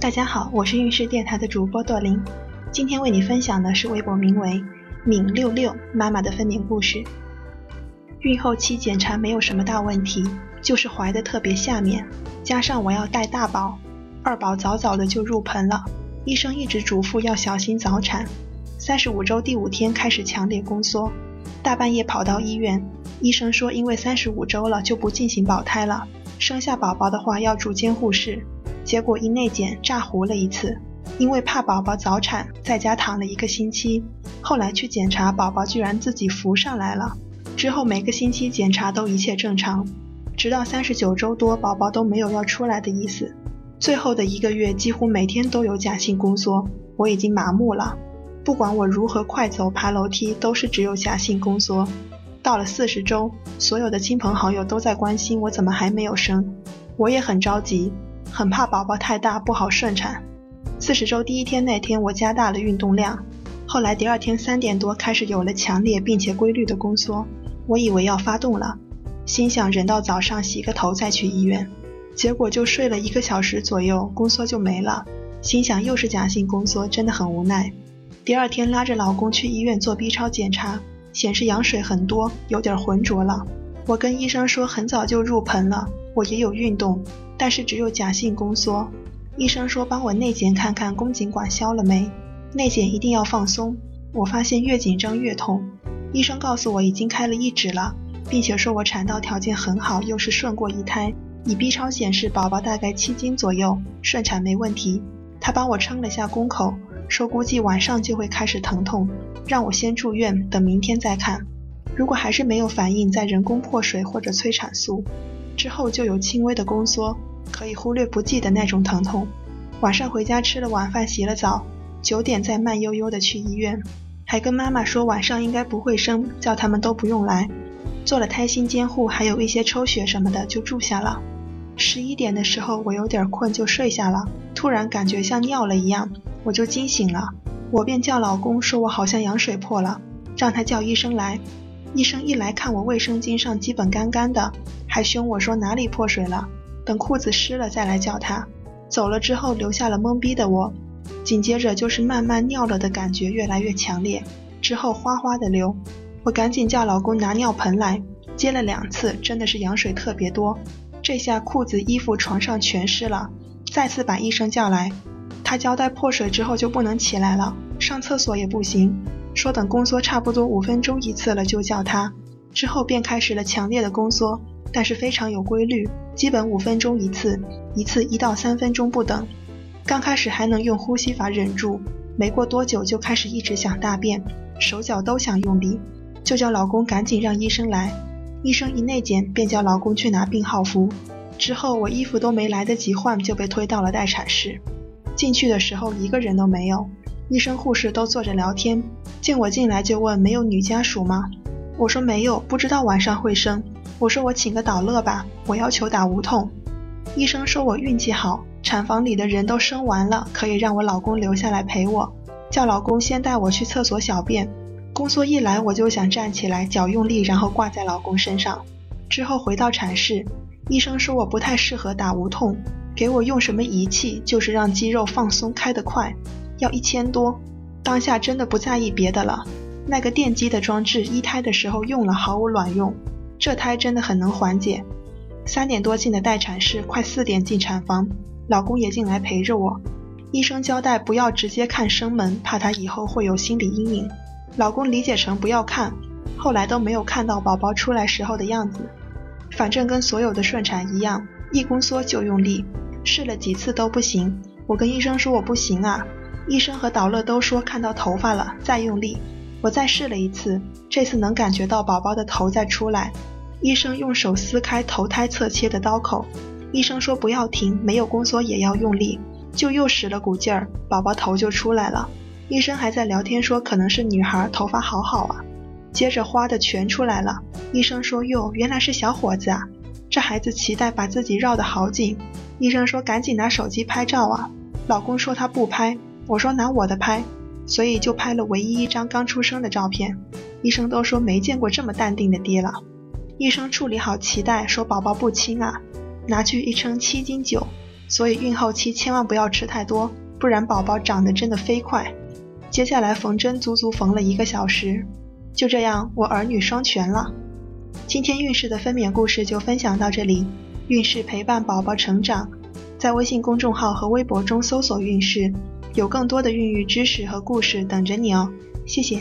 大家好，我是运势电台的主播朵琳，今天为你分享的是微博名为“敏六六妈妈”的分娩故事。孕后期检查没有什么大问题，就是怀的特别下面，加上我要带大宝，二宝早早的就入盆了，医生一直嘱咐要小心早产。三十五周第五天开始强烈宫缩，大半夜跑到医院，医生说因为三十五周了就不进行保胎了，生下宝宝的话要住监护室。结果一内检炸糊了一次，因为怕宝宝早产，在家躺了一个星期。后来去检查，宝宝居然自己浮上来了。之后每个星期检查都一切正常，直到三十九周多，宝宝都没有要出来的意思。最后的一个月，几乎每天都有假性宫缩，我已经麻木了。不管我如何快走、爬楼梯，都是只有假性宫缩。到了四十周，所有的亲朋好友都在关心我怎么还没有生，我也很着急。很怕宝宝太大不好顺产。四十周第一天那天，我加大了运动量。后来第二天三点多开始有了强烈并且规律的宫缩，我以为要发动了，心想忍到早上洗个头再去医院。结果就睡了一个小时左右，宫缩就没了。心想又是假性宫缩，真的很无奈。第二天拉着老公去医院做 B 超检查，显示羊水很多，有点浑浊了。我跟医生说很早就入盆了，我也有运动。但是只有假性宫缩，医生说帮我内检看看宫颈管消了没，内检一定要放松。我发现越紧张越痛，医生告诉我已经开了一指了，并且说我产道条件很好，又是顺过一胎，以 B 超显示宝宝大概七斤左右，顺产没问题。他帮我称了下宫口，说估计晚上就会开始疼痛，让我先住院，等明天再看。如果还是没有反应，再人工破水或者催产素，之后就有轻微的宫缩。可以忽略不计的那种疼痛。晚上回家吃了晚饭，洗了澡，九点再慢悠悠的去医院，还跟妈妈说晚上应该不会生，叫他们都不用来。做了胎心监护，还有一些抽血什么的，就住下了。十一点的时候，我有点困，就睡下了。突然感觉像尿了一样，我就惊醒了。我便叫老公说，我好像羊水破了，让他叫医生来。医生一来看我卫生巾上基本干干的，还凶我说哪里破水了。等裤子湿了再来叫他。走了之后留下了懵逼的我，紧接着就是慢慢尿了的感觉越来越强烈，之后哗哗的流。我赶紧叫老公拿尿盆来，接了两次，真的是羊水特别多。这下裤子、衣服、床上全湿了。再次把医生叫来，他交代破水之后就不能起来了，上厕所也不行，说等宫缩差不多五分钟一次了就叫他。之后便开始了强烈的宫缩。但是非常有规律，基本五分钟一次，一次一到三分钟不等。刚开始还能用呼吸法忍住，没过多久就开始一直想大便，手脚都想用力，就叫老公赶紧让医生来。医生一内检便叫老公去拿病号服。之后我衣服都没来得及换，就被推到了待产室。进去的时候一个人都没有，医生护士都坐着聊天。见我进来就问没有女家属吗？我说没有，不知道晚上会生。我说我请个导乐吧，我要求打无痛。医生说我运气好，产房里的人都生完了，可以让我老公留下来陪我，叫老公先带我去厕所小便。宫缩一来我就想站起来，脚用力，然后挂在老公身上。之后回到产室，医生说我不太适合打无痛，给我用什么仪器，就是让肌肉放松开得快，要一千多。当下真的不在意别的了，那个电击的装置一胎的时候用了毫无卵用。这胎真的很能缓解。三点多进的待产室，快四点进产房，老公也进来陪着我。医生交代不要直接看生门，怕他以后会有心理阴影。老公理解成不要看，后来都没有看到宝宝出来时候的样子。反正跟所有的顺产一样，一宫缩就用力，试了几次都不行。我跟医生说我不行啊，医生和导乐都说看到头发了，再用力。我再试了一次，这次能感觉到宝宝的头在出来。医生用手撕开头胎侧切的刀口，医生说不要停，没有宫缩也要用力，就又使了股劲儿，宝宝头就出来了。医生还在聊天说可能是女孩，头发好好啊。接着花的全出来了，医生说哟，原来是小伙子啊。这孩子脐带把自己绕得好紧，医生说赶紧拿手机拍照啊。老公说他不拍，我说拿我的拍。所以就拍了唯一一张刚出生的照片，医生都说没见过这么淡定的爹了。医生处理好脐带，说宝宝不轻啊，拿去一称七斤九，所以孕后期千万不要吃太多，不然宝宝长得真的飞快。接下来缝针足足缝了一个小时，就这样我儿女双全了。今天孕氏的分娩故事就分享到这里，孕氏陪伴宝宝成长，在微信公众号和微博中搜索“孕氏”，有更多的孕育知识和故事等着你哦。谢谢。